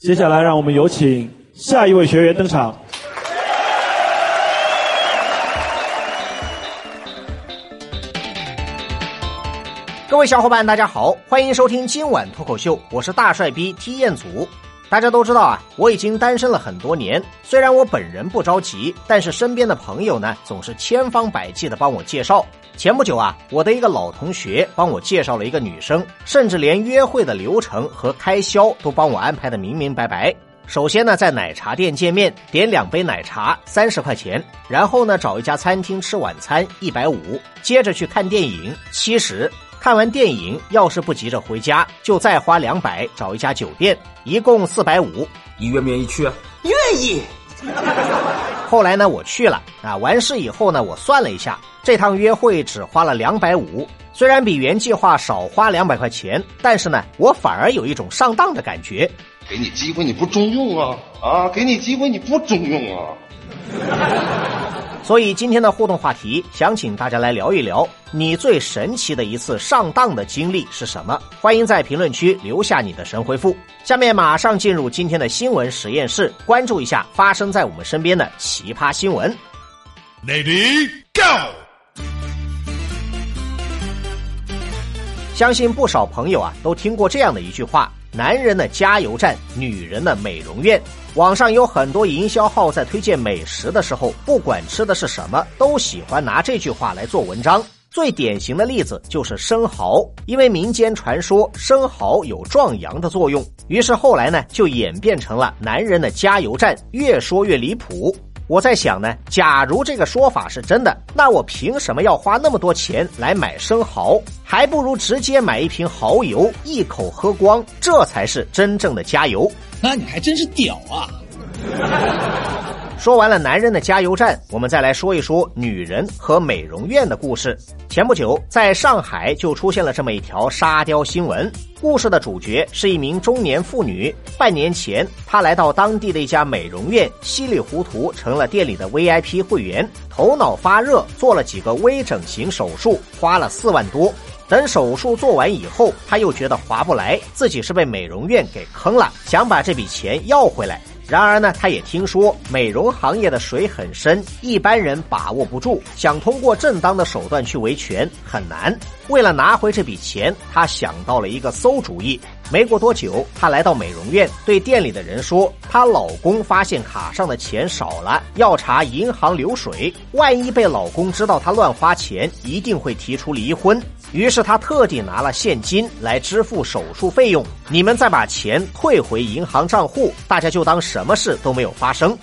接下来，让我们有请下一位学员登场。各位小伙伴，大家好，欢迎收听今晚脱口秀，我是大帅逼踢彦祖。大家都知道啊，我已经单身了很多年。虽然我本人不着急，但是身边的朋友呢，总是千方百计的帮我介绍。前不久啊，我的一个老同学帮我介绍了一个女生，甚至连约会的流程和开销都帮我安排的明明白白。首先呢，在奶茶店见面，点两杯奶茶，三十块钱。然后呢，找一家餐厅吃晚餐，一百五。接着去看电影，七十。看完电影，要是不急着回家，就再花两百找一家酒店，一共四百五。你愿不愿意去啊？愿意。后来呢，我去了啊。完事以后呢，我算了一下，这趟约会只花了两百五。虽然比原计划少花两百块钱，但是呢，我反而有一种上当的感觉。给你机会你不中用啊啊！给你机会你不中用啊！所以今天的互动话题，想请大家来聊一聊你最神奇的一次上当的经历是什么？欢迎在评论区留下你的神回复。下面马上进入今天的新闻实验室，关注一下发生在我们身边的奇葩新闻。Lady Go！相信不少朋友啊都听过这样的一句话：男人的加油站，女人的美容院。网上有很多营销号在推荐美食的时候，不管吃的是什么，都喜欢拿这句话来做文章。最典型的例子就是生蚝，因为民间传说生蚝有壮阳的作用，于是后来呢就演变成了男人的加油站。越说越离谱。我在想呢，假如这个说法是真的，那我凭什么要花那么多钱来买生蚝？还不如直接买一瓶蚝油，一口喝光，这才是真正的加油。那你还真是屌啊！说完了男人的加油站，我们再来说一说女人和美容院的故事。前不久，在上海就出现了这么一条沙雕新闻。故事的主角是一名中年妇女。半年前，她来到当地的一家美容院，稀里糊涂成了店里的 VIP 会员，头脑发热，做了几个微整形手术，花了四万多。等手术做完以后，她又觉得划不来，自己是被美容院给坑了，想把这笔钱要回来。然而呢，他也听说美容行业的水很深，一般人把握不住，想通过正当的手段去维权很难。为了拿回这笔钱，他想到了一个馊主意。没过多久，她来到美容院，对店里的人说：“她老公发现卡上的钱少了，要查银行流水。万一被老公知道她乱花钱，一定会提出离婚。”于是他特地拿了现金来支付手术费用。你们再把钱退回银行账户，大家就当什么事都没有发生。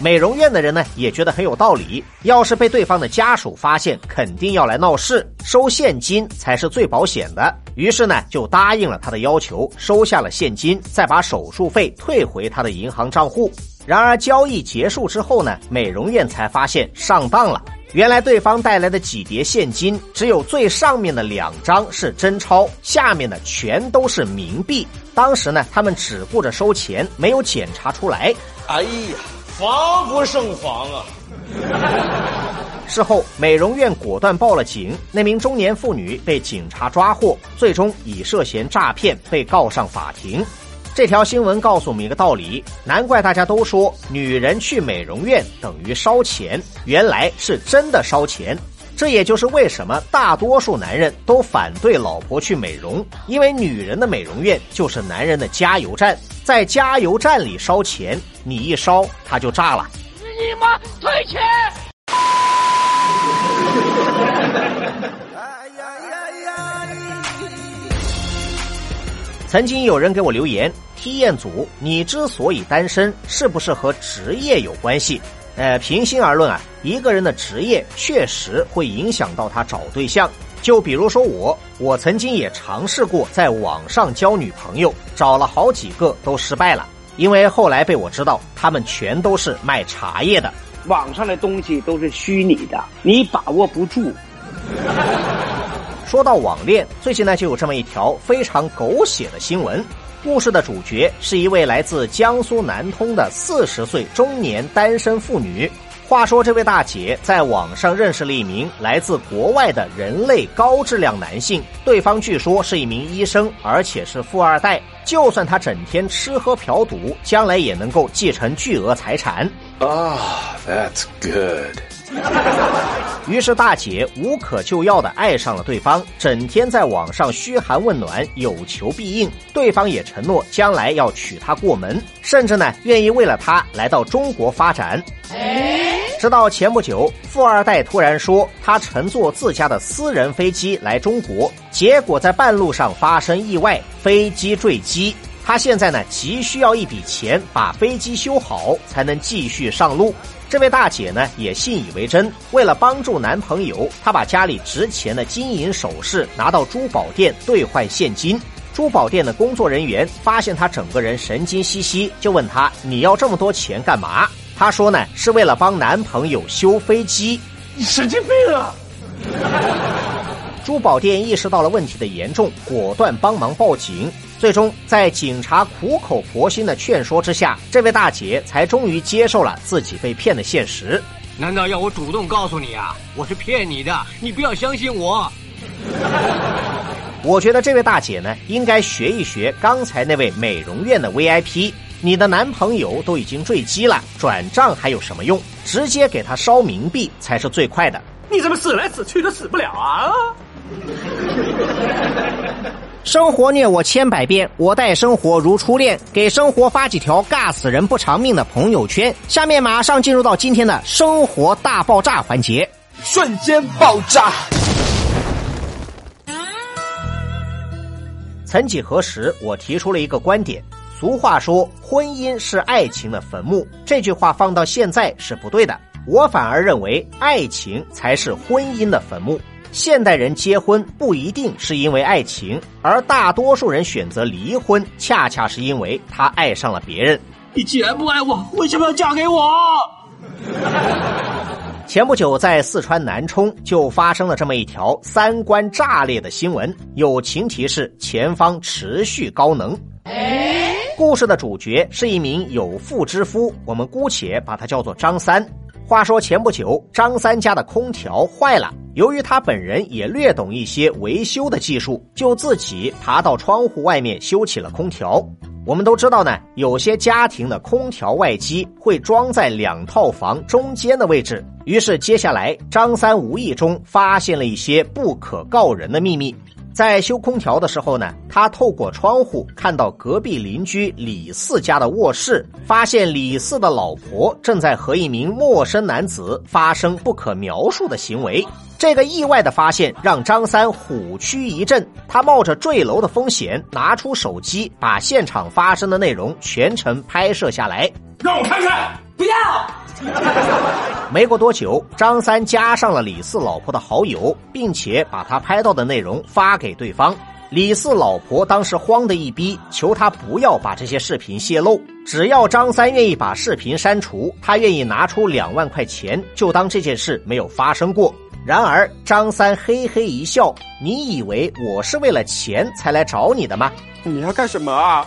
美容院的人呢也觉得很有道理，要是被对方的家属发现，肯定要来闹事，收现金才是最保险的。于是呢就答应了他的要求，收下了现金，再把手术费退回他的银行账户。然而交易结束之后呢，美容院才发现上当了。原来对方带来的几叠现金，只有最上面的两张是真钞，下面的全都是冥币。当时呢，他们只顾着收钱，没有检查出来。哎呀！防不胜防啊！事后，美容院果断报了警，那名中年妇女被警察抓获，最终以涉嫌诈骗被告上法庭。这条新闻告诉我们一个道理：难怪大家都说女人去美容院等于烧钱，原来是真的烧钱。这也就是为什么大多数男人都反对老婆去美容，因为女人的美容院就是男人的加油站。在加油站里烧钱，你一烧它就炸了。你妈退钱！曾经有人给我留言：“体验组，你之所以单身，是不是和职业有关系？”呃，平心而论啊，一个人的职业确实会影响到他找对象。就比如说我，我曾经也尝试过在网上交女朋友，找了好几个都失败了，因为后来被我知道他们全都是卖茶叶的。网上的东西都是虚拟的，你把握不住。说到网恋，最近呢就有这么一条非常狗血的新闻，故事的主角是一位来自江苏南通的四十岁中年单身妇女。话说，这位大姐在网上认识了一名来自国外的人类高质量男性，对方据说是一名医生，而且是富二代。就算他整天吃喝嫖赌，将来也能够继承巨额财产。啊 that's good. 于是大姐无可救药的爱上了对方，整天在网上嘘寒问暖，有求必应。对方也承诺将来要娶她过门，甚至呢愿意为了她来到中国发展。直到前不久，富二代突然说他乘坐自家的私人飞机来中国，结果在半路上发生意外，飞机坠机。他现在呢急需要一笔钱把飞机修好，才能继续上路。这位大姐呢也信以为真，为了帮助男朋友，她把家里值钱的金银首饰拿到珠宝店兑换现金。珠宝店的工作人员发现她整个人神经兮兮，就问她：“你要这么多钱干嘛？”她说呢是为了帮男朋友修飞机。你神经病啊！珠宝店意识到了问题的严重，果断帮忙报警。最终，在警察苦口婆心的劝说之下，这位大姐才终于接受了自己被骗的现实。难道要我主动告诉你啊？我是骗你的，你不要相信我。我觉得这位大姐呢，应该学一学刚才那位美容院的 VIP。你的男朋友都已经坠机了，转账还有什么用？直接给他烧冥币才是最快的。你怎么死来死去都死不了啊？生活虐我千百遍，我待生活如初恋。给生活发几条尬死人不偿命的朋友圈。下面马上进入到今天的生活大爆炸环节，瞬间爆炸。曾几何时，我提出了一个观点：俗话说“婚姻是爱情的坟墓”，这句话放到现在是不对的。我反而认为，爱情才是婚姻的坟墓。现代人结婚不一定是因为爱情，而大多数人选择离婚，恰恰是因为他爱上了别人。你既然不爱我，为什么要嫁给我？前不久，在四川南充就发生了这么一条三观炸裂的新闻，友情提示：前方持续高能。故事的主角是一名有妇之夫，我们姑且把他叫做张三。话说前不久，张三家的空调坏了，由于他本人也略懂一些维修的技术，就自己爬到窗户外面修起了空调。我们都知道呢，有些家庭的空调外机会装在两套房中间的位置。于是接下来，张三无意中发现了一些不可告人的秘密。在修空调的时候呢，他透过窗户看到隔壁邻居李四家的卧室，发现李四的老婆正在和一名陌生男子发生不可描述的行为。这个意外的发现让张三虎躯一震，他冒着坠楼的风险，拿出手机把现场发生的内容全程拍摄下来。让我看看，不要。没过多久，张三加上了李四老婆的好友，并且把他拍到的内容发给对方。李四老婆当时慌得一逼，求他不要把这些视频泄露，只要张三愿意把视频删除，他愿意拿出两万块钱，就当这件事没有发生过。然而张三嘿嘿一笑：“你以为我是为了钱才来找你的吗？你要干什么啊？”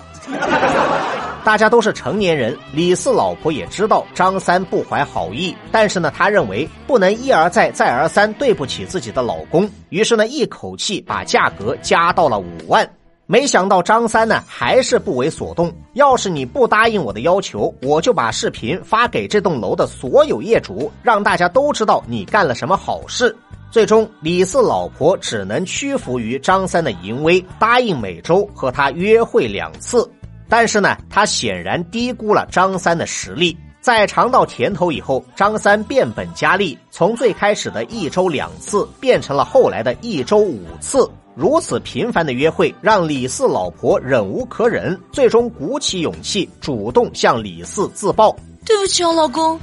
大家都是成年人，李四老婆也知道张三不怀好意，但是呢，他认为不能一而再、再而三对不起自己的老公，于是呢，一口气把价格加到了五万。没想到张三呢，还是不为所动。要是你不答应我的要求，我就把视频发给这栋楼的所有业主，让大家都知道你干了什么好事。最终，李四老婆只能屈服于张三的淫威，答应每周和他约会两次。但是呢，他显然低估了张三的实力。在尝到甜头以后，张三变本加厉，从最开始的一周两次变成了后来的一周五次。如此频繁的约会，让李四老婆忍无可忍，最终鼓起勇气主动向李四自爆：“对不起哦，老公。”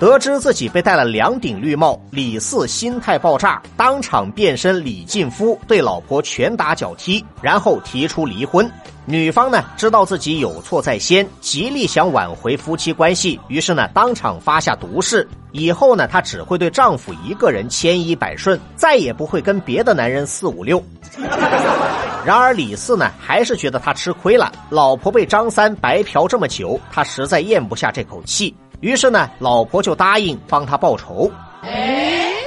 得知自己被戴了两顶绿帽，李四心态爆炸，当场变身李靖夫，对老婆拳打脚踢，然后提出离婚。女方呢知道自己有错在先，极力想挽回夫妻关系，于是呢当场发下毒誓，以后呢她只会对丈夫一个人千依百顺，再也不会跟别的男人四五六。然而李四呢还是觉得他吃亏了，老婆被张三白嫖这么久，他实在咽不下这口气。于是呢，老婆就答应帮他报仇。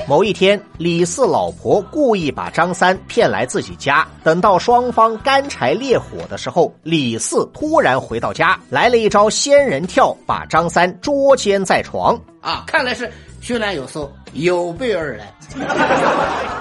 某一天，李四老婆故意把张三骗来自己家，等到双方干柴烈火的时候，李四突然回到家，来了一招仙人跳，把张三捉奸在床。啊，看来是训练有素，有备而来。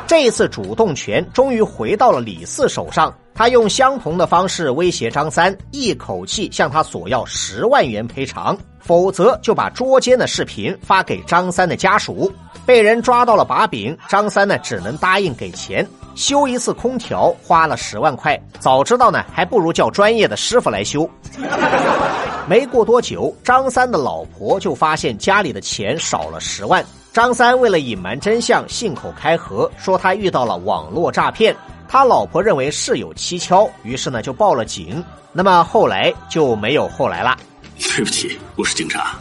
这次主动权终于回到了李四手上，他用相同的方式威胁张三，一口气向他索要十万元赔偿，否则就把捉奸的视频发给张三的家属。被人抓到了把柄，张三呢只能答应给钱。修一次空调花了十万块，早知道呢还不如叫专业的师傅来修。没过多久，张三的老婆就发现家里的钱少了十万。张三为了隐瞒真相，信口开河说他遇到了网络诈骗。他老婆认为事有蹊跷，于是呢就报了警。那么后来就没有后来了。对不起，我是警察。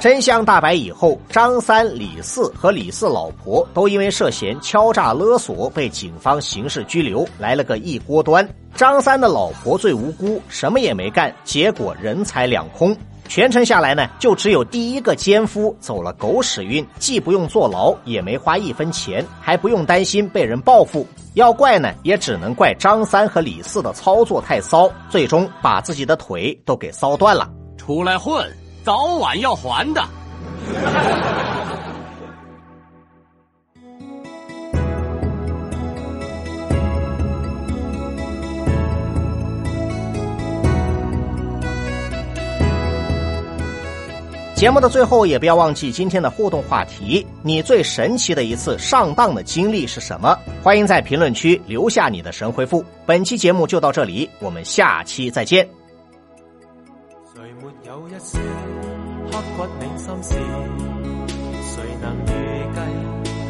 真相大白以后，张三、李四和李四老婆都因为涉嫌敲诈勒索被警方刑事拘留，来了个一锅端。张三的老婆最无辜，什么也没干，结果人财两空。全程下来呢，就只有第一个奸夫走了狗屎运，既不用坐牢，也没花一分钱，还不用担心被人报复。要怪呢，也只能怪张三和李四的操作太骚，最终把自己的腿都给骚断了。出来混，早晚要还的。节目的最后，也不要忘记今天的互动话题：你最神奇的一次上当的经历是什么？欢迎在评论区留下你的神回复。本期节目就到这里，我们下期再见。谁没有一些刻骨铭心事？谁能预计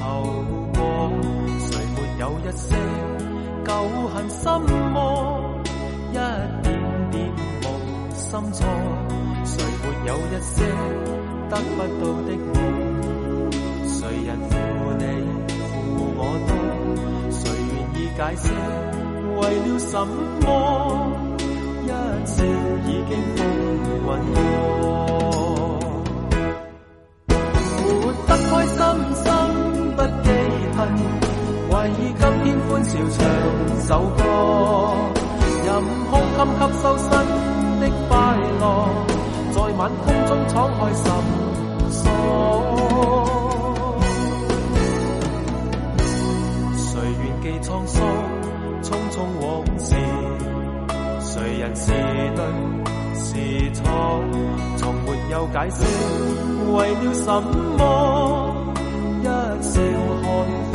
后果？谁没有一些旧恨心魔？一点点无心错。没有一些得不到的梦？谁人负你负我多？谁愿意解释为了什么？一笑已经风云过。解释，为了什么？一笑看风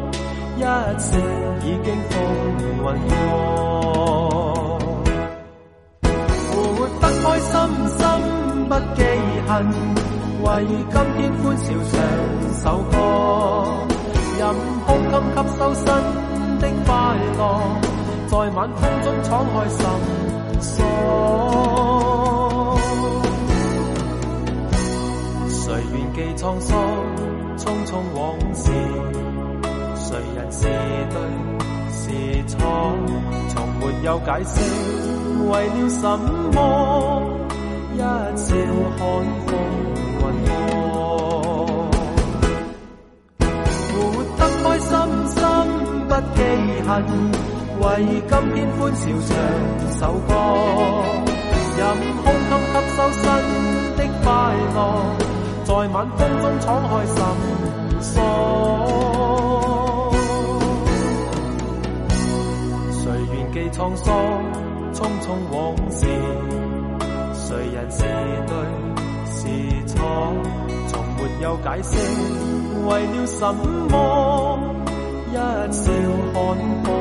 一笑已經風雲過，活得開心心不記恨，為今天歡笑唱首歌，任胸襟吸收新的快樂，在晚空中敞開心鎖。誰願記滄桑，匆匆往事？是对是错？从没有解释，为了什么？一笑看风云过，活得开心心不记恨，为今天欢笑唱首歌，任空襟吸收新的快乐，在晚风中敞开心锁。沧桑匆匆往事，谁人是对是错，从没有解释，为了什么一笑看破。